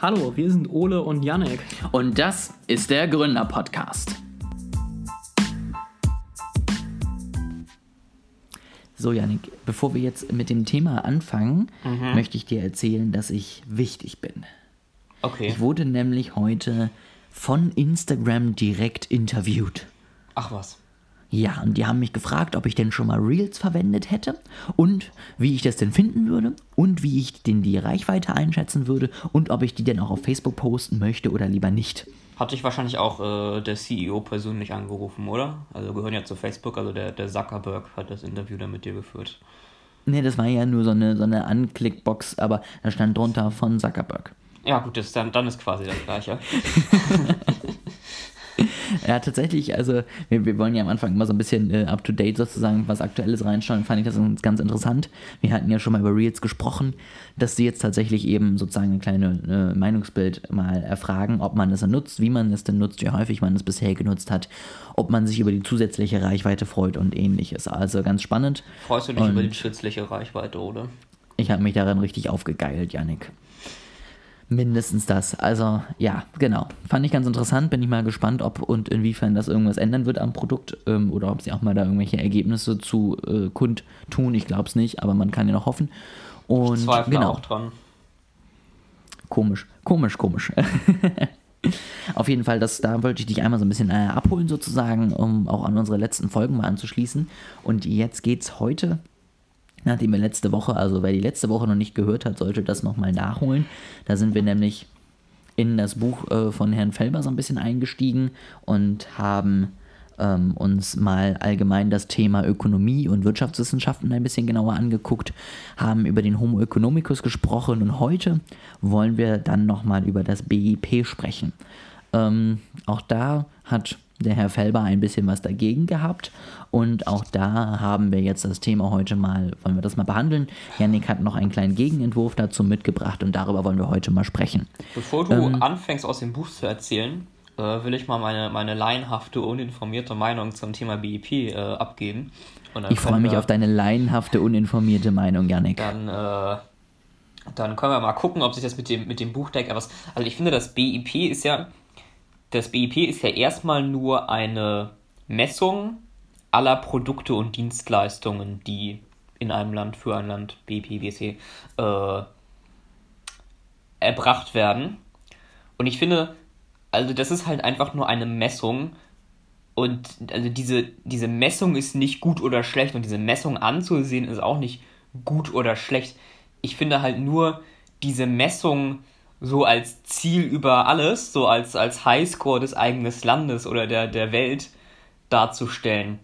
Hallo, wir sind Ole und Yannick. Und das ist der Gründer-Podcast. So, Yannick, bevor wir jetzt mit dem Thema anfangen, Mhm. möchte ich dir erzählen, dass ich wichtig bin. Okay. Ich wurde nämlich heute von Instagram direkt interviewt. Ach was. Ja, und die haben mich gefragt, ob ich denn schon mal Reels verwendet hätte und wie ich das denn finden würde und wie ich denn die Reichweite einschätzen würde und ob ich die denn auch auf Facebook posten möchte oder lieber nicht. Hat dich wahrscheinlich auch äh, der CEO persönlich angerufen, oder? Also gehören ja zu Facebook, also der, der Zuckerberg hat das Interview da mit dir geführt. Ne, das war ja nur so eine, so eine Anklickbox, aber da stand drunter von Zuckerberg. Ja gut, das, dann, dann ist quasi das gleiche. Ja, tatsächlich, also wir, wir wollen ja am Anfang immer so ein bisschen äh, up-to-date sozusagen, was Aktuelles reinschauen, fand ich das ganz interessant. Wir hatten ja schon mal über Reels gesprochen, dass sie jetzt tatsächlich eben sozusagen ein kleines äh, Meinungsbild mal erfragen, ob man es nutzt, wie man es denn nutzt, wie häufig man es bisher genutzt hat, ob man sich über die zusätzliche Reichweite freut und ähnliches. Also ganz spannend. Freust du dich Und- über die schützliche Reichweite, oder? Ich habe mich daran richtig aufgegeilt, Yannick. Mindestens das. Also ja, genau. Fand ich ganz interessant. Bin ich mal gespannt, ob und inwiefern das irgendwas ändern wird am Produkt ähm, oder ob sie auch mal da irgendwelche Ergebnisse zu äh, kundtun. Ich glaube es nicht, aber man kann ja noch hoffen. Und Zweifel genau, auch dran. komisch, komisch, komisch. Auf jeden Fall, das, da wollte ich dich einmal so ein bisschen äh, abholen sozusagen, um auch an unsere letzten Folgen mal anzuschließen. Und jetzt geht's heute nachdem wir letzte Woche, also wer die letzte Woche noch nicht gehört hat, sollte das nochmal nachholen. Da sind wir nämlich in das Buch äh, von Herrn Felber so ein bisschen eingestiegen und haben ähm, uns mal allgemein das Thema Ökonomie und Wirtschaftswissenschaften ein bisschen genauer angeguckt, haben über den Homo economicus gesprochen und heute wollen wir dann nochmal über das BIP sprechen. Ähm, auch da hat der Herr Felber ein bisschen was dagegen gehabt und auch da haben wir jetzt das Thema heute mal, wollen wir das mal behandeln. Yannick hat noch einen kleinen Gegenentwurf dazu mitgebracht und darüber wollen wir heute mal sprechen. Bevor du Ähm. anfängst aus dem Buch zu erzählen, äh, will ich mal meine, meine laienhafte, uninformierte Meinung zum thema BIP äh, abgeben. Ich freue mich wir- auf deine laienhafte, uninformierte Meinung, Yannick. dann, äh, dann können wir mal gucken, ob sich das mit dem, mit dem Buch deckt. Aber es- Also ich finde, das BIP ist ja, das BIP ist ja erstmal nur eine Messung aller Produkte und Dienstleistungen, die in einem Land für ein Land, BIP, BC, äh, erbracht werden. Und ich finde, also das ist halt einfach nur eine Messung. Und also diese, diese Messung ist nicht gut oder schlecht und diese Messung anzusehen ist auch nicht gut oder schlecht. Ich finde halt nur diese Messung so als Ziel über alles, so als, als Highscore des eigenen Landes oder der, der Welt darzustellen.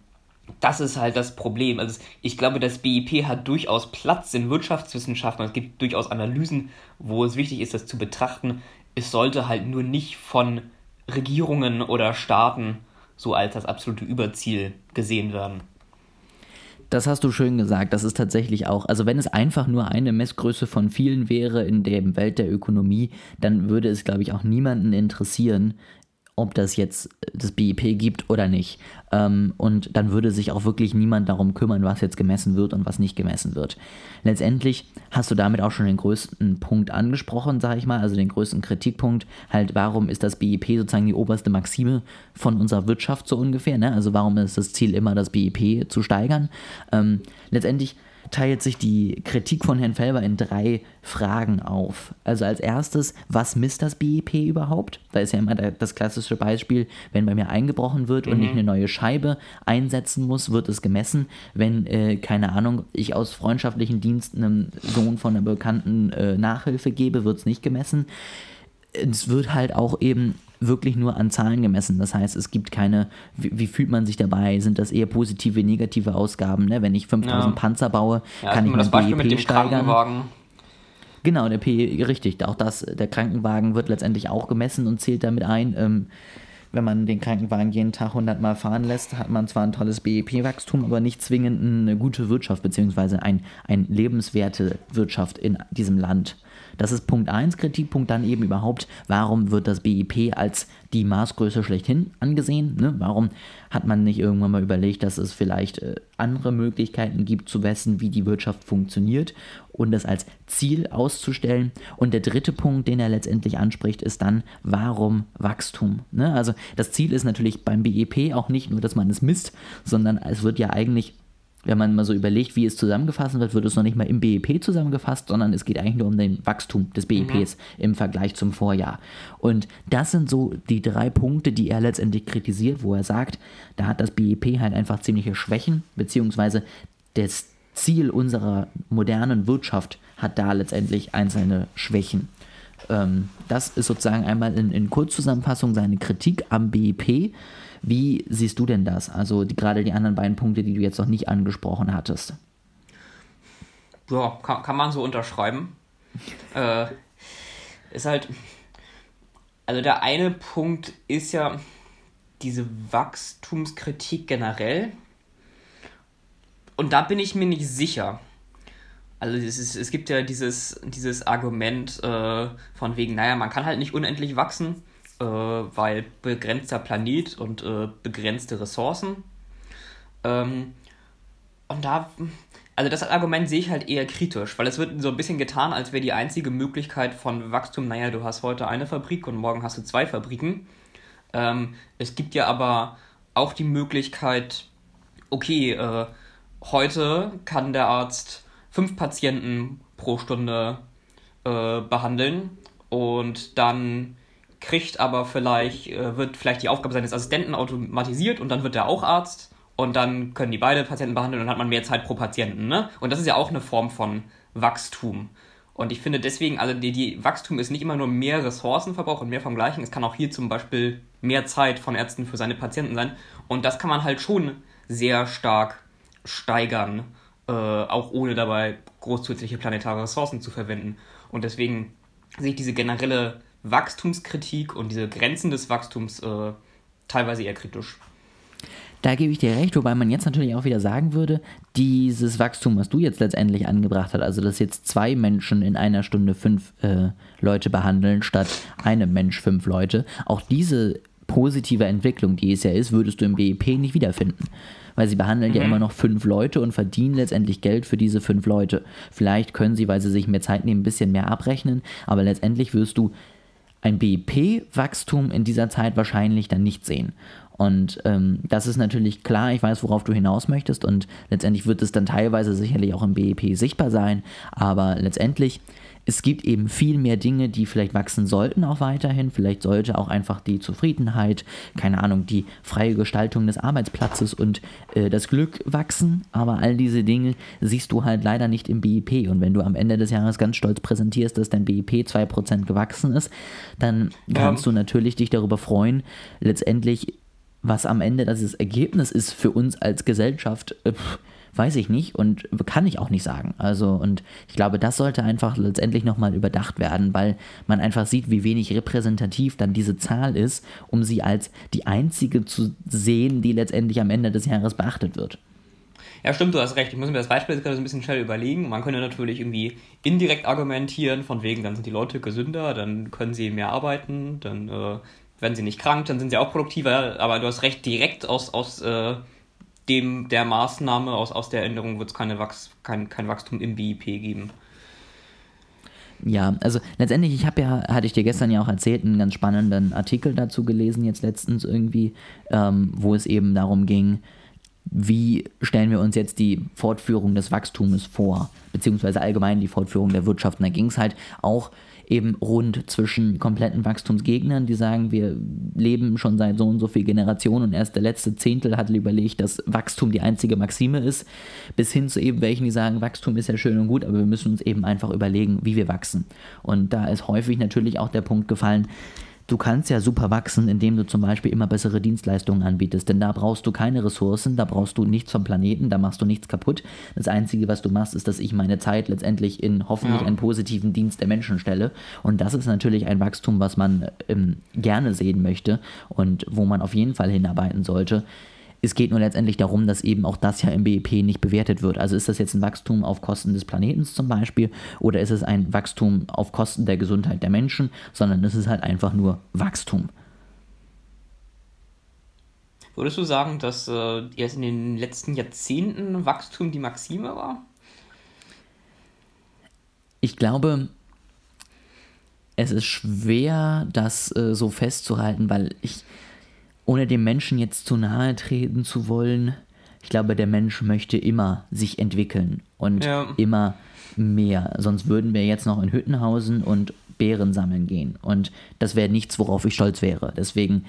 Das ist halt das Problem. Also ich glaube, das BIP hat durchaus Platz in Wirtschaftswissenschaften. Es gibt durchaus Analysen, wo es wichtig ist, das zu betrachten. Es sollte halt nur nicht von Regierungen oder Staaten so als das absolute Überziel gesehen werden. Das hast du schön gesagt. Das ist tatsächlich auch, also wenn es einfach nur eine Messgröße von vielen wäre in der Welt der Ökonomie, dann würde es, glaube ich, auch niemanden interessieren, ob das jetzt das BIP gibt oder nicht. Ähm, und dann würde sich auch wirklich niemand darum kümmern, was jetzt gemessen wird und was nicht gemessen wird. Letztendlich hast du damit auch schon den größten Punkt angesprochen, sage ich mal, also den größten Kritikpunkt, halt, warum ist das BIP sozusagen die oberste Maxime von unserer Wirtschaft so ungefähr, ne? Also warum ist das Ziel immer, das BIP zu steigern? Ähm, letztendlich teilt sich die Kritik von Herrn Felber in drei Fragen auf. Also als erstes, was misst das BIP überhaupt? Da ist ja immer das klassische Beispiel, wenn bei mir eingebrochen wird und ich eine neue Scheibe einsetzen muss, wird es gemessen. Wenn, äh, keine Ahnung, ich aus freundschaftlichen Diensten einem Sohn von einer Bekannten äh, Nachhilfe gebe, wird es nicht gemessen es wird halt auch eben wirklich nur an Zahlen gemessen. Das heißt, es gibt keine, wie, wie fühlt man sich dabei? Sind das eher positive, negative Ausgaben? Ne? Wenn ich 5000 Ja. Panzer baue, Ja, kann ich das Beispiel mit BIP dem steigern. Genau, der P, richtig. Auch das, der Krankenwagen wird letztendlich auch gemessen und zählt damit ein. Ähm, wenn man den Krankenwagen jeden Tag 100 Mal fahren lässt, hat man zwar ein tolles BIP-Wachstum, aber nicht zwingend eine gute Wirtschaft, beziehungsweise ein, ein lebenswerte Wirtschaft in diesem Land. Das ist Punkt 1 Kritikpunkt, dann eben überhaupt, warum wird das BIP als die Maßgröße schlechthin angesehen? Ne? Warum Hat man nicht irgendwann mal überlegt, dass es vielleicht äh, andere Möglichkeiten gibt zu wissen, wie die Wirtschaft funktioniert und das als Ziel auszustellen? Und der dritte Punkt, den er letztendlich anspricht, ist dann, warum Wachstum? Ne? Also das Ziel ist natürlich beim BIP auch nicht nur, dass man es misst, sondern es wird ja eigentlich wenn man mal so überlegt, wie es zusammengefasst wird, wird es noch nicht mal im BIP zusammengefasst, sondern es geht eigentlich nur um den Wachstum des BIPs mhm. im Vergleich zum Vorjahr. Und das sind so die drei Punkte, die er letztendlich kritisiert, wo er sagt, da hat das BIP halt einfach ziemliche Schwächen, beziehungsweise das Ziel unserer modernen Wirtschaft hat da letztendlich einzelne Schwächen. Ähm, das ist sozusagen einmal in, in Kurzzusammenfassung seine Kritik am BIP. Wie siehst du denn das? Also die, gerade die anderen beiden Punkte, die du jetzt noch nicht angesprochen hattest. Ja, kann, kann man so unterschreiben. äh, ist halt. Also der eine Punkt ist ja diese Wachstumskritik generell. Und da bin ich mir nicht sicher. Also es, ist, es gibt ja dieses, dieses Argument äh, von wegen, naja, man kann halt nicht unendlich wachsen äh, weil begrenzter Planet und äh, begrenzte Ressourcen. Ähm, und da, also das Argument sehe ich halt eher kritisch, weil es wird so ein bisschen getan, als wäre die einzige Möglichkeit von Wachstum, naja, du hast heute eine Fabrik und morgen hast du zwei Fabriken. Ähm, es gibt ja aber auch die Möglichkeit, okay, äh, heute kann der Arzt fünf Patienten pro Stunde äh, behandeln und dann kriegt aber vielleicht, äh, wird vielleicht die Aufgabe seines Assistenten automatisiert und dann wird er auch Arzt und dann können die beide Patienten behandeln und dann hat man mehr Zeit pro Patienten. Ne? Und das ist ja auch eine Form von Wachstum. Und ich finde deswegen, also die, die Wachstum ist nicht immer nur mehr Ressourcenverbrauch und mehr vom Gleichen. Es kann auch hier zum Beispiel mehr Zeit von Ärzten für seine Patienten sein. Und das kann man halt schon sehr stark steigern, äh, auch ohne dabei großzügige planetare Ressourcen zu verwenden. Und deswegen sehe ich diese generelle Wachstumskritik und diese Grenzen des Wachstums äh, teilweise eher kritisch. Da gebe ich dir recht, wobei man jetzt natürlich auch wieder sagen würde, dieses Wachstum, was du jetzt letztendlich angebracht hast, also dass jetzt zwei Menschen in einer Stunde fünf äh, Leute behandeln, statt einem Mensch fünf Leute, auch diese positive Entwicklung, die es ja ist, würdest du im BIP nicht wiederfinden. Weil sie behandeln mhm. ja immer noch fünf Leute und verdienen letztendlich Geld für diese fünf Leute. Vielleicht können sie, weil sie sich mehr Zeit nehmen, ein bisschen mehr abrechnen, aber letztendlich wirst du ein BIP-Wachstum in dieser Zeit wahrscheinlich dann nicht sehen. Und ähm, das ist natürlich klar, ich weiß, worauf du hinaus möchtest und letztendlich wird es dann teilweise sicherlich auch im BIP sichtbar sein, aber letztendlich es gibt eben viel mehr Dinge, die vielleicht wachsen sollten auch weiterhin. Vielleicht sollte auch einfach die Zufriedenheit, keine Ahnung, die freie Gestaltung des Arbeitsplatzes und äh, das Glück wachsen. Aber all diese Dinge siehst du halt leider nicht im BIP. Und wenn du am Ende des Jahres ganz stolz präsentierst, dass dein BIP 2% gewachsen ist, dann kannst ja. du natürlich dich darüber freuen, letztendlich was am Ende das Ergebnis ist für uns als Gesellschaft, äh, weiß ich nicht und kann ich auch nicht sagen. Also, und ich glaube, das sollte einfach letztendlich nochmal überdacht werden, weil man einfach sieht, wie wenig repräsentativ dann diese Zahl ist, um sie als die einzige zu sehen, die letztendlich am Ende des Jahres beachtet wird. Ja, stimmt, du hast recht. Ich muss mir das Beispiel gerade so ein bisschen schnell überlegen. Man könnte natürlich irgendwie indirekt argumentieren, von wegen, dann sind die Leute gesünder, dann können sie mehr arbeiten, dann äh, werden sie nicht krank, dann sind sie auch produktiver. Aber du hast recht, direkt aus, aus äh, dem der Maßnahme, aus, aus der Änderung wird es keine Wachs, kein, kein Wachstum im BIP geben. Ja, also letztendlich, ich habe ja, hatte ich dir gestern ja auch erzählt, einen ganz spannenden Artikel dazu gelesen, jetzt letztens irgendwie, ähm, wo es eben darum ging, wie stellen wir uns jetzt die Fortführung des Wachstums vor, beziehungsweise allgemein die Fortführung der Wirtschaft. Und da ging es halt auch eben rund zwischen kompletten Wachstumsgegnern, die sagen, wir leben schon seit so und so viel Generationen und erst der letzte Zehntel hat überlegt, dass Wachstum die einzige Maxime ist, bis hin zu eben welchen, die sagen, Wachstum ist ja schön und gut, aber wir müssen uns eben einfach überlegen, wie wir wachsen. Und da ist häufig natürlich auch der Punkt gefallen, Du kannst ja super wachsen, indem du zum Beispiel immer bessere Dienstleistungen anbietest, denn da brauchst du keine Ressourcen, da brauchst du nichts vom Planeten, da machst du nichts kaputt. Das Einzige, was du machst, ist, dass ich meine Zeit letztendlich in hoffentlich ja. einen positiven Dienst der Menschen stelle. Und das ist natürlich ein Wachstum, was man ähm, gerne sehen möchte und wo man auf jeden Fall hinarbeiten sollte. Es geht nur letztendlich darum, dass eben auch das ja im BIP nicht bewertet wird. Also ist das jetzt ein Wachstum auf Kosten des Planeten zum Beispiel oder ist es ein Wachstum auf Kosten der Gesundheit der Menschen, sondern es ist halt einfach nur Wachstum. Würdest du sagen, dass äh, erst in den letzten Jahrzehnten Wachstum die Maxime war? Ich glaube, es ist schwer, das äh, so festzuhalten, weil ich, ohne dem Menschen jetzt zu nahe treten zu wollen, ich glaube, der Mensch möchte immer sich entwickeln und ja. immer mehr. Sonst würden wir jetzt noch in Hüttenhausen und Beeren sammeln gehen. Und das wäre nichts, worauf ich stolz wäre. Deswegen,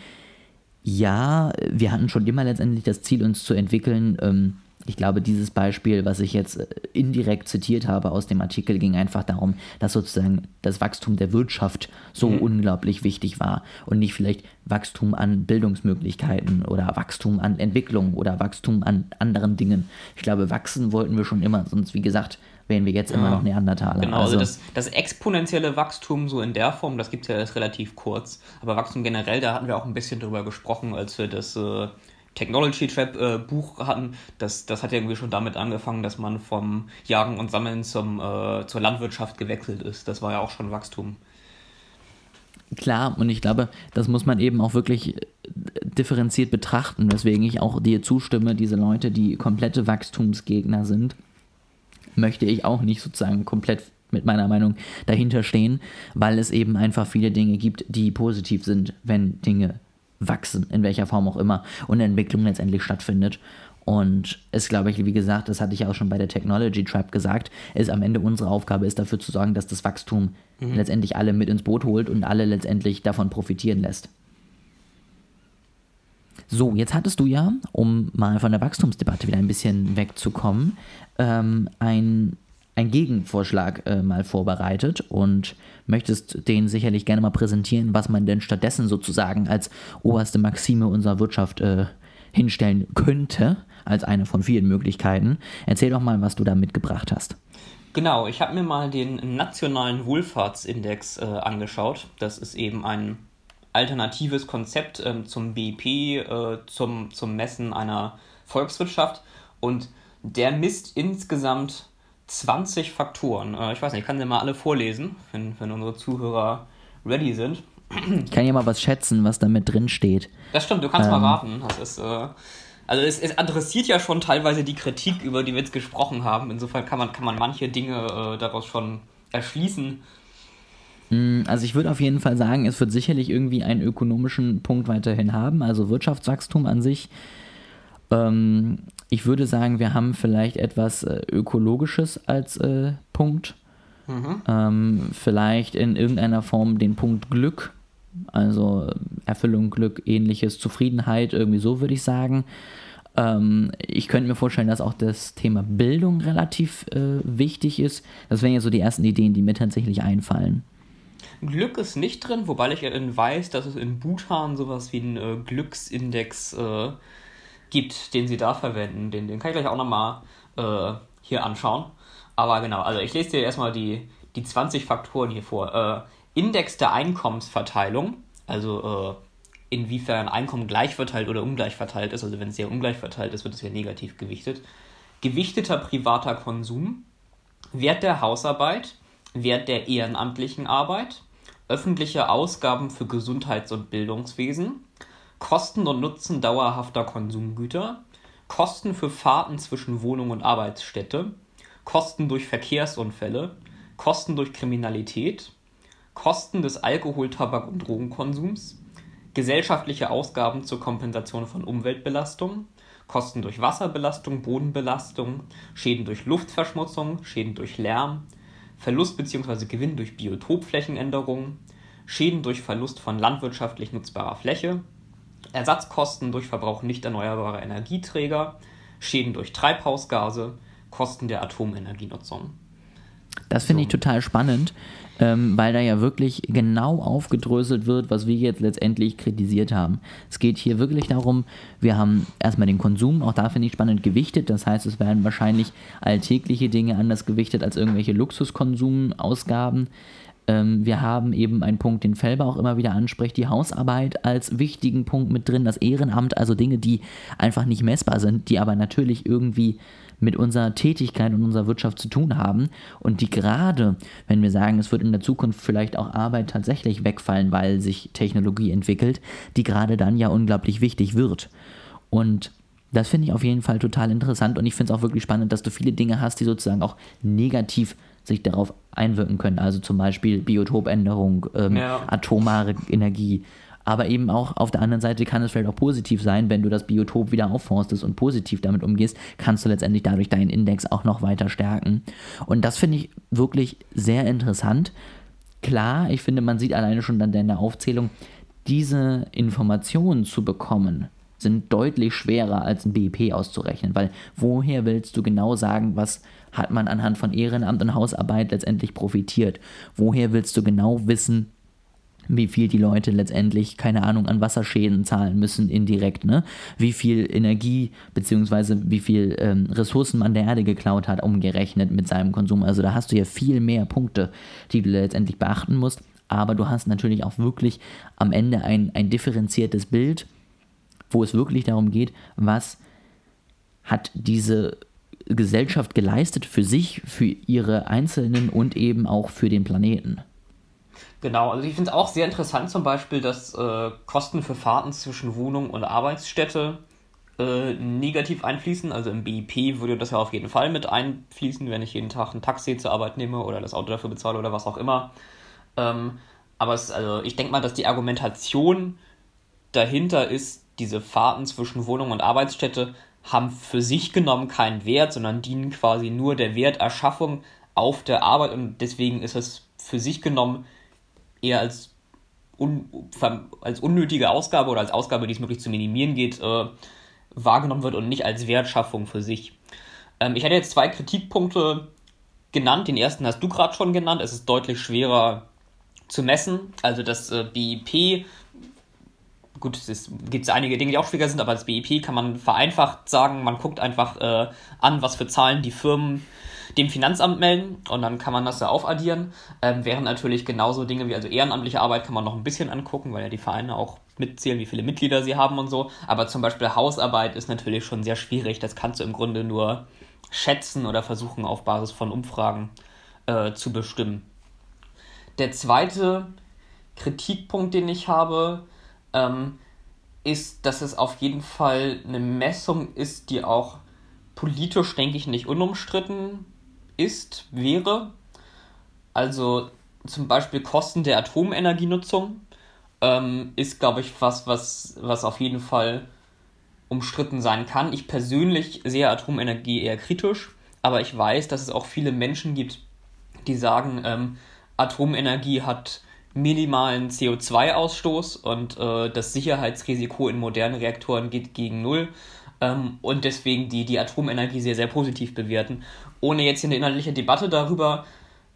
ja, wir hatten schon immer letztendlich das Ziel, uns zu entwickeln. Ähm, ich glaube, dieses Beispiel, was ich jetzt äh, indirekt zitiert habe aus dem Artikel, ging einfach darum, dass sozusagen das Wachstum der Wirtschaft so mhm. unglaublich wichtig war und nicht vielleicht Wachstum an Bildungsmöglichkeiten oder Wachstum an Entwicklung oder Wachstum an anderen Dingen. Ich glaube, wachsen wollten wir schon immer, sonst wie gesagt, wären wir jetzt ja. immer noch Neandertaler. Genau, also, also das, das, exponentielle Wachstum so in der Form, das gibt es ja erst relativ kurz. Aber Wachstum generell, da hatten wir auch ein bisschen drüber gesprochen, als wir das äh, Technology Trap äh, Buch hatten, das, das hat ja irgendwie schon damit angefangen, dass man vom Jagen und Sammeln zum, äh, zur Landwirtschaft gewechselt ist. Das war ja auch schon Wachstum. Klar, und ich glaube, das muss man eben auch wirklich äh, differenziert betrachten, weswegen ich auch dir zustimme, diese Leute, die komplette Wachstumsgegner sind, möchte ich auch nicht sozusagen komplett mit meiner Meinung dahinter stehen, weil es eben einfach viele Dinge gibt, die positiv sind, wenn Dinge wachsen, in welcher Form auch immer, und Entwicklung letztendlich stattfindet. Und es glaube ich, wie gesagt, das hatte ich auch schon bei der Technology Trap gesagt, ist am Ende unsere Aufgabe ist dafür zu sorgen, dass das Wachstum mhm. letztendlich alle mit ins Boot holt und alle letztendlich davon profitieren lässt. So, jetzt hattest du ja, um mal von der Wachstumsdebatte wieder ein bisschen wegzukommen, ähm, ein einen Gegenvorschlag äh, mal vorbereitet und möchtest den sicherlich gerne mal präsentieren, was man denn stattdessen sozusagen als oberste Maxime unserer Wirtschaft äh, hinstellen könnte, als eine von vielen Möglichkeiten. Erzähl doch mal, was du da mitgebracht hast. Genau, ich habe mir mal den nationalen Wohlfahrtsindex äh, angeschaut. Das ist eben ein alternatives Konzept ähm, zum BIP, äh, zum, zum Messen einer Volkswirtschaft. Und der misst insgesamt 20 Faktoren. Äh, ich weiß nicht, ich kann sie mal alle vorlesen, wenn, wenn unsere Zuhörer ready sind. Ich kann ja mal was schätzen, was da mit drin steht. Das stimmt, du kannst ähm. mal raten. Das ist, äh, also es, es, adressiert ja schon teilweise die Kritik, über die wir jetzt gesprochen haben. Insofern kann man, kann man manche Dinge äh, daraus schon erschließen. Hm, also ich würde auf jeden Fall sagen, es wird sicherlich irgendwie einen ökonomischen Punkt weiterhin haben, also Wirtschaftswachstum an sich. Ähm, ich würde sagen, wir haben vielleicht etwas äh, Ökologisches als äh, Punkt. Mhm. Ähm, vielleicht in irgendeiner Form den Punkt Glück, also äh, Erfüllung, Glück, ähnliches, Zufriedenheit, irgendwie so würde ich sagen. Ähm, ich könnte mir vorstellen, dass auch das Thema Bildung relativ äh, wichtig ist. Das wären ja so die ersten Ideen, die mir tatsächlich einfallen. Glück ist nicht drin, wobei ich ja weiß, dass es in Bhutan sowas wie einen äh, Glücksindex äh, gibt, den sie da verwenden. Den, den kann ich gleich auch nochmal äh, hier anschauen. Aber genau, also ich lese dir erstmal die, die 20 Faktoren hier vor. Äh, Index der Einkommensverteilung, also äh, inwiefern Einkommen gleich verteilt oder ungleich verteilt ist. Also wenn es sehr ungleich verteilt ist, wird es ja negativ gewichtet. Gewichteter privater Konsum, Wert der Hausarbeit, Wert der ehrenamtlichen Arbeit, öffentliche Ausgaben für Gesundheits- und Bildungswesen, Kosten und Nutzen dauerhafter Konsumgüter, Kosten für Fahrten zwischen Wohnung und Arbeitsstätte, Kosten durch Verkehrsunfälle, Kosten durch Kriminalität, Kosten des Alkohol-, Tabak- und Drogenkonsums, gesellschaftliche Ausgaben zur Kompensation von Umweltbelastung, Kosten durch Wasserbelastung, Bodenbelastung, Schäden durch Luftverschmutzung, Schäden durch Lärm, Verlust bzw. Gewinn durch Biotopflächenänderung, Schäden durch Verlust von landwirtschaftlich nutzbarer Fläche, Ersatzkosten durch Verbrauch nicht erneuerbarer Energieträger, Schäden durch Treibhausgase, Kosten der Atomenergienutzung. Das finde ich total spannend, ähm, weil da ja wirklich genau aufgedröselt wird, was wir jetzt letztendlich kritisiert haben. Es geht hier wirklich darum, wir haben erstmal den Konsum, auch da finde ich spannend, gewichtet. Das heißt, es werden wahrscheinlich alltägliche Dinge anders gewichtet als irgendwelche Luxuskonsumausgaben. Ähm, wir haben eben einen Punkt, den Felber auch immer wieder anspricht, die Hausarbeit als wichtigen Punkt mit drin, das Ehrenamt, also Dinge, die einfach nicht messbar sind, die aber natürlich irgendwie mit unserer Tätigkeit und unserer Wirtschaft zu tun haben und die gerade, wenn wir sagen, es wird in der Zukunft vielleicht auch Arbeit tatsächlich wegfallen, weil sich Technologie entwickelt, die gerade dann ja unglaublich wichtig wird. Und das finde ich auf jeden Fall total interessant und ich finde es auch wirklich spannend, dass du viele Dinge hast, die sozusagen auch negativ sich darauf einwirken können. Also zum Beispiel Biotopänderung, ähm, ja. atomare Energie. Aber eben auch auf der anderen Seite kann es vielleicht auch positiv sein, wenn du das Biotop wieder aufforstest und positiv damit umgehst, kannst du letztendlich dadurch deinen Index auch noch weiter stärken. Und das finde ich wirklich sehr interessant. Klar, ich finde, man sieht alleine schon dann in der Aufzählung, diese Informationen zu bekommen, sind deutlich schwerer als ein BIP auszurechnen, weil woher willst du genau sagen, was hat man anhand von Ehrenamt und Hausarbeit letztendlich profitiert? Woher willst du genau wissen, wie viel die Leute letztendlich, keine Ahnung, an Wasserschäden zahlen müssen, indirekt, ne? Wie viel Energie bzw. wie viel ähm, Ressourcen man der Erde geklaut hat, umgerechnet mit seinem Konsum. Also da hast du ja viel mehr Punkte, die du letztendlich beachten musst. Aber du hast natürlich auch wirklich am Ende ein, ein differenziertes Bild wo es wirklich darum geht, was hat diese Gesellschaft geleistet für sich, für ihre Einzelnen und eben auch für den Planeten. Genau, also ich finde es auch sehr interessant zum Beispiel, dass äh, Kosten für Fahrten zwischen Wohnung und Arbeitsstätte äh, negativ einfließen. Also im BIP würde das ja auf jeden Fall mit einfließen, wenn ich jeden Tag ein Taxi zur Arbeit nehme oder das Auto dafür bezahle oder was auch immer. Ähm, aber es, also ich denke mal, dass die Argumentation dahinter ist, diese Fahrten zwischen Wohnung und Arbeitsstätte haben für sich genommen keinen Wert, sondern dienen quasi nur der Werterschaffung auf der Arbeit und deswegen ist es für sich genommen eher als, un, als unnötige Ausgabe oder als Ausgabe, die es möglich zu minimieren geht, äh, wahrgenommen wird und nicht als Wertschaffung für sich. Ähm, ich hatte jetzt zwei Kritikpunkte genannt. Den ersten hast du gerade schon genannt. Es ist deutlich schwerer zu messen. Also das äh, BIP gut, es gibt einige Dinge, die auch schwieriger sind, aber als BIP kann man vereinfacht sagen, man guckt einfach äh, an, was für Zahlen die Firmen dem Finanzamt melden und dann kann man das da aufaddieren. Ähm, während natürlich genauso Dinge wie also ehrenamtliche Arbeit kann man noch ein bisschen angucken, weil ja die Vereine auch mitzählen, wie viele Mitglieder sie haben und so. Aber zum Beispiel Hausarbeit ist natürlich schon sehr schwierig. Das kannst du im Grunde nur schätzen oder versuchen auf Basis von Umfragen äh, zu bestimmen. Der zweite Kritikpunkt, den ich habe, ähm, ist, dass es auf jeden Fall eine Messung ist, die auch politisch, denke ich, nicht unumstritten ist, wäre. Also zum Beispiel Kosten der Atomenergienutzung ähm, ist, glaube ich, was, was, was auf jeden Fall umstritten sein kann. Ich persönlich sehe Atomenergie eher kritisch, aber ich weiß, dass es auch viele Menschen gibt, die sagen, ähm, Atomenergie hat minimalen CO2-Ausstoß und äh, das Sicherheitsrisiko in modernen Reaktoren geht gegen Null ähm, und deswegen die, die Atomenergie sehr, sehr positiv bewerten. Ohne jetzt hier eine inhaltliche Debatte darüber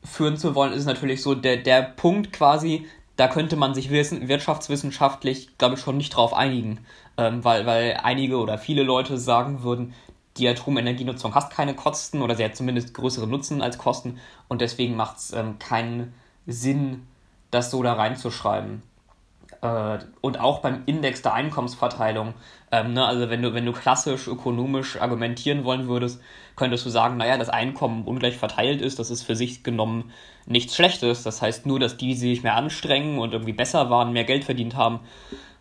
führen zu wollen, ist es natürlich so, der, der Punkt quasi, da könnte man sich wirtschaftswissenschaftlich, glaube ich, schon nicht drauf einigen, ähm, weil, weil einige oder viele Leute sagen würden, die Atomenergienutzung hat keine Kosten oder sie hat zumindest größere Nutzen als Kosten und deswegen macht es ähm, keinen Sinn, das so da reinzuschreiben. Äh, und auch beim Index der Einkommensverteilung. Ähm, ne, also wenn du, wenn du klassisch ökonomisch argumentieren wollen würdest, könntest du sagen, naja, das Einkommen ungleich verteilt ist, das ist für sich genommen nichts Schlechtes. Das heißt nur, dass die sich mehr anstrengen und irgendwie besser waren, mehr Geld verdient haben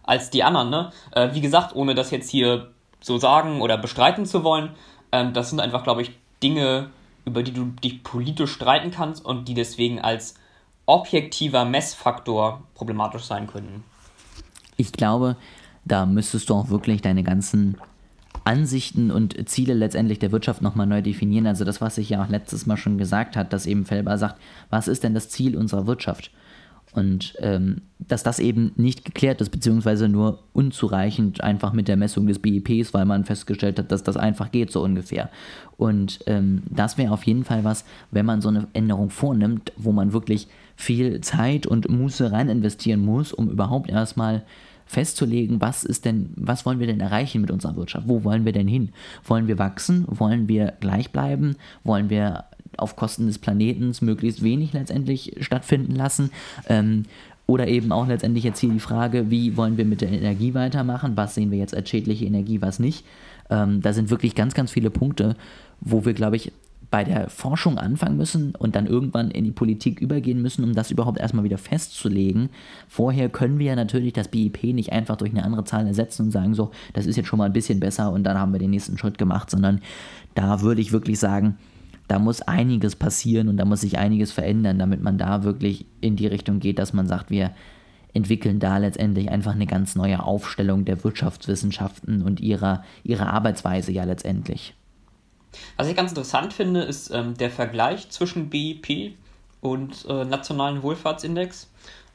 als die anderen. Ne? Äh, wie gesagt, ohne das jetzt hier so sagen oder bestreiten zu wollen, ähm, das sind einfach, glaube ich, Dinge, über die du dich politisch streiten kannst und die deswegen als objektiver Messfaktor problematisch sein können. Ich glaube, da müsstest du auch wirklich deine ganzen Ansichten und Ziele letztendlich der Wirtschaft nochmal neu definieren. Also das, was ich ja auch letztes Mal schon gesagt habe, dass eben Felber sagt, was ist denn das Ziel unserer Wirtschaft? Und ähm, dass das eben nicht geklärt ist, beziehungsweise nur unzureichend einfach mit der Messung des BIPs, weil man festgestellt hat, dass das einfach geht, so ungefähr. Und ähm, das wäre auf jeden Fall was, wenn man so eine Änderung vornimmt, wo man wirklich viel Zeit und Muße rein investieren muss, um überhaupt erstmal festzulegen, was ist denn, was wollen wir denn erreichen mit unserer Wirtschaft? Wo wollen wir denn hin? Wollen wir wachsen? Wollen wir gleich bleiben? Wollen wir auf Kosten des Planetens möglichst wenig letztendlich stattfinden lassen? Ähm, oder eben auch letztendlich jetzt hier die Frage, wie wollen wir mit der Energie weitermachen? Was sehen wir jetzt als schädliche Energie, was nicht? Ähm, da sind wirklich ganz, ganz viele Punkte, wo wir, glaube ich, bei der Forschung anfangen müssen und dann irgendwann in die Politik übergehen müssen, um das überhaupt erstmal wieder festzulegen. Vorher können wir ja natürlich das BIP nicht einfach durch eine andere Zahl ersetzen und sagen, so, das ist jetzt schon mal ein bisschen besser und dann haben wir den nächsten Schritt gemacht, sondern da würde ich wirklich sagen, da muss einiges passieren und da muss sich einiges verändern, damit man da wirklich in die Richtung geht, dass man sagt, wir entwickeln da letztendlich einfach eine ganz neue Aufstellung der Wirtschaftswissenschaften und ihrer, ihrer Arbeitsweise ja letztendlich. Was ich ganz interessant finde, ist ähm, der Vergleich zwischen BIP und äh, nationalen Wohlfahrtsindex.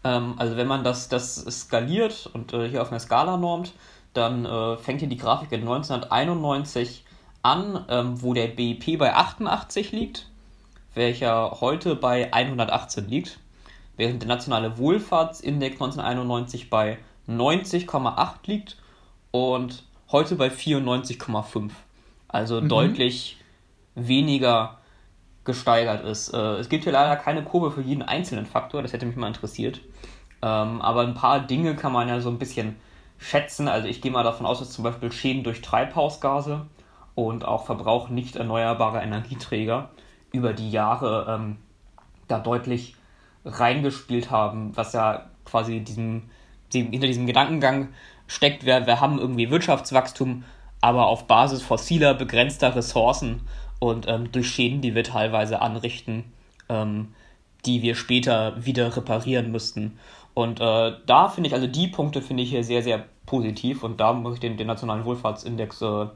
Ähm, also wenn man das, das skaliert und äh, hier auf einer Skala normt, dann äh, fängt hier die Grafik in 1991 an, ähm, wo der BIP bei 88 liegt, welcher heute bei 118 liegt, während der nationale Wohlfahrtsindex 1991 bei 90,8 liegt und heute bei 94,5 also mhm. deutlich weniger gesteigert ist. Äh, es gibt hier leider keine Kurve für jeden einzelnen Faktor, das hätte mich mal interessiert. Ähm, aber ein paar Dinge kann man ja so ein bisschen schätzen. Also ich gehe mal davon aus, dass zum Beispiel Schäden durch Treibhausgase und auch Verbrauch nicht erneuerbarer Energieträger über die Jahre ähm, da deutlich reingespielt haben, was ja quasi diesem, hinter diesem Gedankengang steckt, wir, wir haben irgendwie Wirtschaftswachstum, aber auf Basis fossiler, begrenzter Ressourcen und ähm, durch Schäden, die wir teilweise anrichten, ähm, die wir später wieder reparieren müssten. Und äh, da finde ich, also die Punkte finde ich hier sehr, sehr positiv und da muss ich den, den Nationalen Wohlfahrtsindex äh,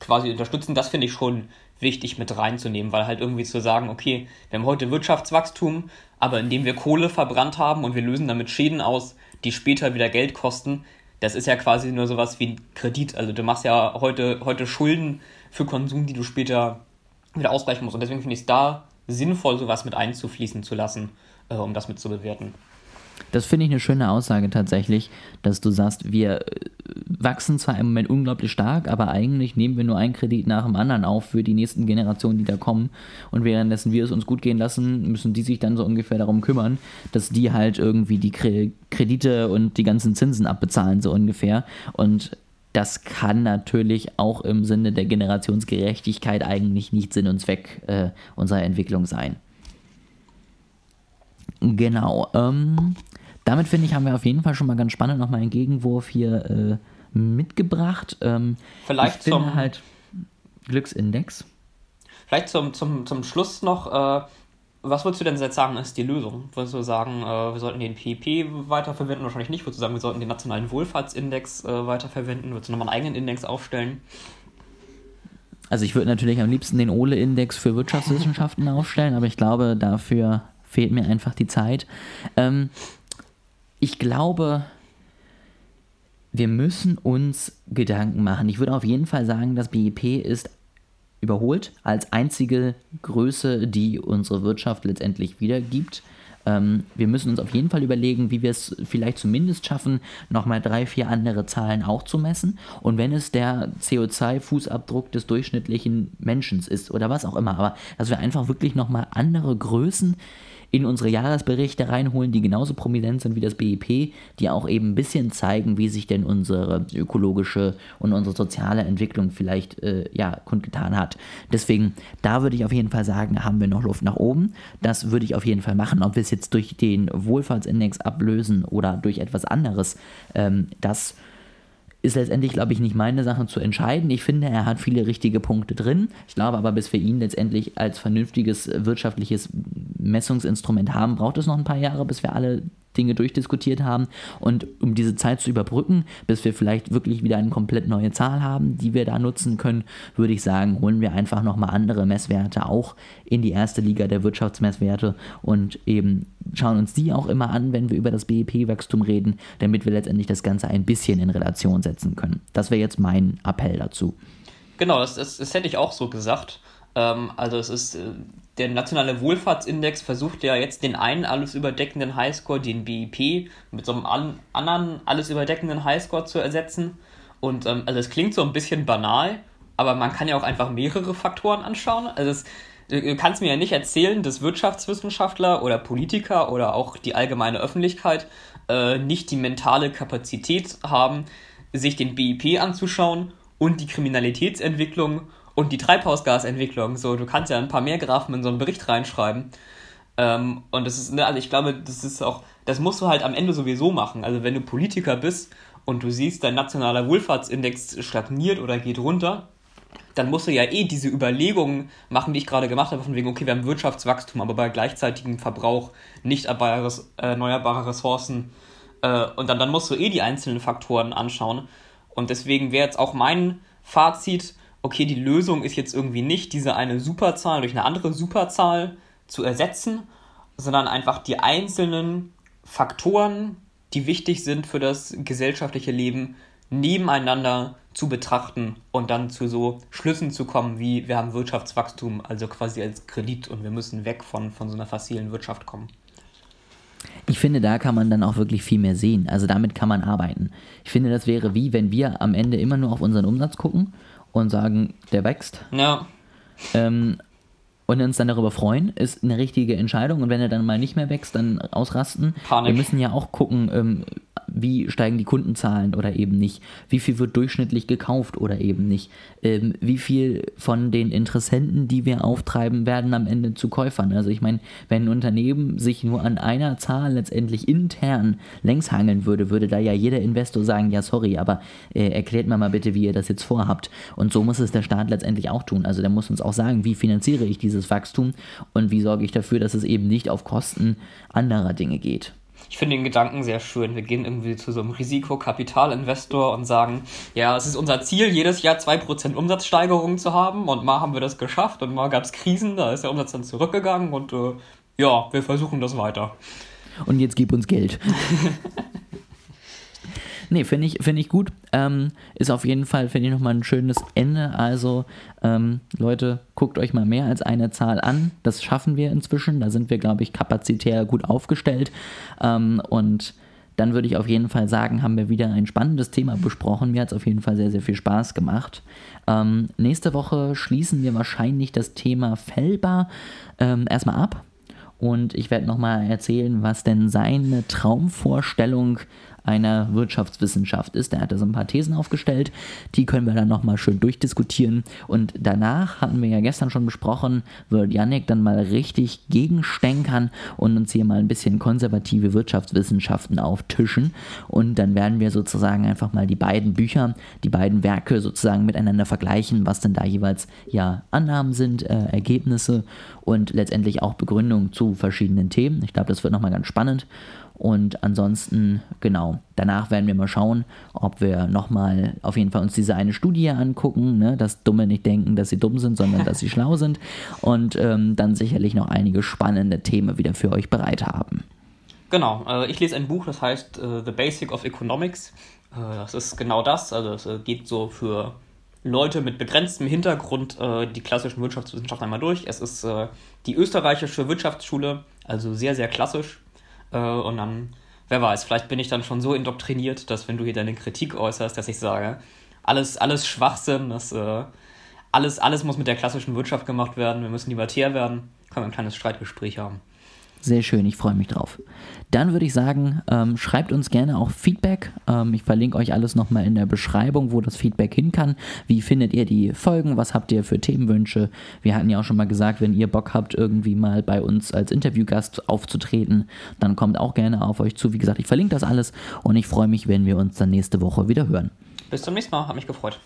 quasi unterstützen. Das finde ich schon wichtig mit reinzunehmen, weil halt irgendwie zu sagen, okay, wir haben heute Wirtschaftswachstum, aber indem wir Kohle verbrannt haben und wir lösen damit Schäden aus, die später wieder Geld kosten, das ist ja quasi nur sowas wie ein Kredit. Also du machst ja heute, heute Schulden für Konsum, die du später wieder ausgleichen musst. Und deswegen finde ich es da sinnvoll, sowas mit einzufließen zu lassen, äh, um das mit zu bewerten. Das finde ich eine schöne Aussage tatsächlich, dass du sagst, wir äh, wachsen zwar im Moment unglaublich stark, aber eigentlich nehmen wir nur einen Kredit nach dem anderen auf für die nächsten Generationen, die da kommen. Und währenddessen wir es uns gut gehen lassen, müssen die sich dann so ungefähr darum kümmern, dass die halt irgendwie die Kredite und die ganzen Zinsen abbezahlen, so ungefähr. Und das kann natürlich auch im Sinne der Generationsgerechtigkeit eigentlich nicht Sinn und Zweck äh, unserer Entwicklung sein. Genau. Ähm, damit finde ich, haben wir auf jeden Fall schon mal ganz spannend nochmal einen Gegenwurf hier äh, mitgebracht. Ähm, Vielleicht zum halt Glücksindex. Vielleicht zum, zum, zum Schluss noch, äh, was würdest du denn jetzt sagen, ist die Lösung? Würdest du sagen, äh, wir sollten den PIP weiterverwenden? Wahrscheinlich nicht. Würdest du sagen, wir sollten den nationalen Wohlfahrtsindex äh, weiterverwenden? Würdest du nochmal einen eigenen Index aufstellen? Also ich würde natürlich am liebsten den Ole-Index für Wirtschaftswissenschaften aufstellen, aber ich glaube, dafür fehlt mir einfach die Zeit. Ähm, ich glaube, wir müssen uns Gedanken machen. Ich würde auf jeden Fall sagen, das BIP ist überholt als einzige Größe, die unsere Wirtschaft letztendlich wiedergibt. Ähm, wir müssen uns auf jeden Fall überlegen, wie wir es vielleicht zumindest schaffen, nochmal drei, vier andere Zahlen auch zu messen. Und wenn es der CO2-Fußabdruck des durchschnittlichen Menschen ist oder was auch immer, aber dass wir einfach wirklich nochmal andere Größen in unsere Jahresberichte reinholen, die genauso prominent sind wie das BIP, die auch eben ein bisschen zeigen, wie sich denn unsere ökologische und unsere soziale Entwicklung vielleicht äh, ja, kundgetan hat. Deswegen, da würde ich auf jeden Fall sagen, haben wir noch Luft nach oben. Das würde ich auf jeden Fall machen. Ob wir es jetzt durch den Wohlfahrtsindex ablösen oder durch etwas anderes, ähm, das ist letztendlich, glaube ich, nicht meine Sache zu entscheiden. Ich finde, er hat viele richtige Punkte drin. Ich glaube aber, bis wir ihn letztendlich als vernünftiges wirtschaftliches Messungsinstrument haben, braucht es noch ein paar Jahre, bis wir alle Dinge durchdiskutiert haben. Und um diese Zeit zu überbrücken, bis wir vielleicht wirklich wieder eine komplett neue Zahl haben, die wir da nutzen können, würde ich sagen, holen wir einfach nochmal andere Messwerte auch in die erste Liga der Wirtschaftsmesswerte und eben schauen uns die auch immer an, wenn wir über das BIP-Wachstum reden, damit wir letztendlich das Ganze ein bisschen in Relation setzen können. Das wäre jetzt mein Appell dazu. Genau, das, das, das hätte ich auch so gesagt. Ähm, also es ist, äh, der nationale Wohlfahrtsindex versucht ja jetzt den einen alles überdeckenden Highscore, den BIP, mit so einem an, anderen alles überdeckenden Highscore zu ersetzen. Und ähm, also es klingt so ein bisschen banal, aber man kann ja auch einfach mehrere Faktoren anschauen. Also es, du kannst mir ja nicht erzählen, dass Wirtschaftswissenschaftler oder Politiker oder auch die allgemeine Öffentlichkeit äh, nicht die mentale Kapazität haben, sich den BIP anzuschauen und die Kriminalitätsentwicklung und die Treibhausgasentwicklung. So, du kannst ja ein paar mehr Graphen in so einen Bericht reinschreiben. Ähm, und das ist, ne, also ich glaube, das ist auch, das musst du halt am Ende sowieso machen. Also wenn du Politiker bist und du siehst, dein nationaler Wohlfahrtsindex stagniert oder geht runter, dann musst du ja eh diese Überlegungen machen, die ich gerade gemacht habe, von wegen, okay, wir haben Wirtschaftswachstum, aber bei gleichzeitigem Verbrauch nicht erneuerbare Ressourcen. Äh, und dann, dann musst du eh die einzelnen Faktoren anschauen. Und deswegen wäre jetzt auch mein Fazit, okay, die Lösung ist jetzt irgendwie nicht, diese eine Superzahl durch eine andere Superzahl zu ersetzen, sondern einfach die einzelnen Faktoren, die wichtig sind für das gesellschaftliche Leben, nebeneinander zu betrachten und dann zu so Schlüssen zu kommen, wie wir haben Wirtschaftswachstum, also quasi als Kredit und wir müssen weg von, von so einer fossilen Wirtschaft kommen. Ich finde, da kann man dann auch wirklich viel mehr sehen. Also damit kann man arbeiten. Ich finde, das wäre wie, wenn wir am Ende immer nur auf unseren Umsatz gucken und sagen, der wächst. Ja. Ähm, und uns dann darüber freuen, ist eine richtige Entscheidung. Und wenn er dann mal nicht mehr wächst, dann ausrasten. Panik. Wir müssen ja auch gucken, ähm, wie steigen die Kundenzahlen oder eben nicht, wie viel wird durchschnittlich gekauft oder eben nicht, ähm, wie viel von den Interessenten, die wir auftreiben, werden am Ende zu Käufern. Also ich meine, wenn ein Unternehmen sich nur an einer Zahl letztendlich intern längs hangeln würde, würde da ja jeder Investor sagen, ja sorry, aber äh, erklärt mir mal bitte, wie ihr das jetzt vorhabt. Und so muss es der Staat letztendlich auch tun. Also der muss uns auch sagen, wie finanziere ich dieses Wachstum und wie sorge ich dafür, dass es eben nicht auf Kosten anderer Dinge geht ich finde den Gedanken sehr schön. Wir gehen irgendwie zu so einem Risikokapitalinvestor und sagen, ja, es ist unser Ziel, jedes Jahr 2% Umsatzsteigerung zu haben und mal haben wir das geschafft und mal gab es Krisen, da ist der Umsatz dann zurückgegangen und äh, ja, wir versuchen das weiter. Und jetzt gib uns Geld. Nee, finde ich, find ich gut. Ähm, ist auf jeden Fall, finde ich, nochmal ein schönes Ende. Also, ähm, Leute, guckt euch mal mehr als eine Zahl an. Das schaffen wir inzwischen. Da sind wir, glaube ich, kapazitär gut aufgestellt. Ähm, und dann würde ich auf jeden Fall sagen, haben wir wieder ein spannendes Thema besprochen. Mir hat es auf jeden Fall sehr, sehr viel Spaß gemacht. Ähm, nächste Woche schließen wir wahrscheinlich das Thema Fellbar ähm, erstmal ab. Und ich werde nochmal erzählen, was denn seine Traumvorstellung einer Wirtschaftswissenschaft ist. Er hat da so ein paar Thesen aufgestellt, die können wir dann nochmal schön durchdiskutieren. Und danach hatten wir ja gestern schon besprochen, wird Yannick dann mal richtig gegenstänkern und uns hier mal ein bisschen konservative Wirtschaftswissenschaften auftischen. Und dann werden wir sozusagen einfach mal die beiden Bücher, die beiden Werke sozusagen miteinander vergleichen, was denn da jeweils ja Annahmen sind, äh, Ergebnisse und letztendlich auch Begründungen zu verschiedenen Themen. Ich glaube, das wird nochmal ganz spannend. Und ansonsten, genau, danach werden wir mal schauen, ob wir nochmal auf jeden Fall uns diese eine Studie angucken, ne? dass Dumme nicht denken, dass sie dumm sind, sondern dass sie schlau sind. Und ähm, dann sicherlich noch einige spannende Themen wieder für euch bereit haben. Genau, äh, ich lese ein Buch, das heißt äh, The Basic of Economics. Äh, das ist genau das, also es äh, geht so für Leute mit begrenztem Hintergrund äh, die klassischen Wirtschaftswissenschaften einmal durch. Es ist äh, die österreichische Wirtschaftsschule, also sehr, sehr klassisch äh, und dann, wer weiß, vielleicht bin ich dann schon so indoktriniert, dass wenn du hier deine Kritik äußerst, dass ich sage, alles, alles Schwachsinn, das, äh, alles, alles muss mit der klassischen Wirtschaft gemacht werden, wir müssen libertär werden, können wir ein kleines Streitgespräch haben. Sehr schön, ich freue mich drauf. Dann würde ich sagen, ähm, schreibt uns gerne auch Feedback. Ähm, ich verlinke euch alles nochmal in der Beschreibung, wo das Feedback hin kann. Wie findet ihr die Folgen? Was habt ihr für Themenwünsche? Wir hatten ja auch schon mal gesagt, wenn ihr Bock habt, irgendwie mal bei uns als Interviewgast aufzutreten, dann kommt auch gerne auf euch zu. Wie gesagt, ich verlinke das alles und ich freue mich, wenn wir uns dann nächste Woche wieder hören. Bis zum nächsten Mal, hat mich gefreut.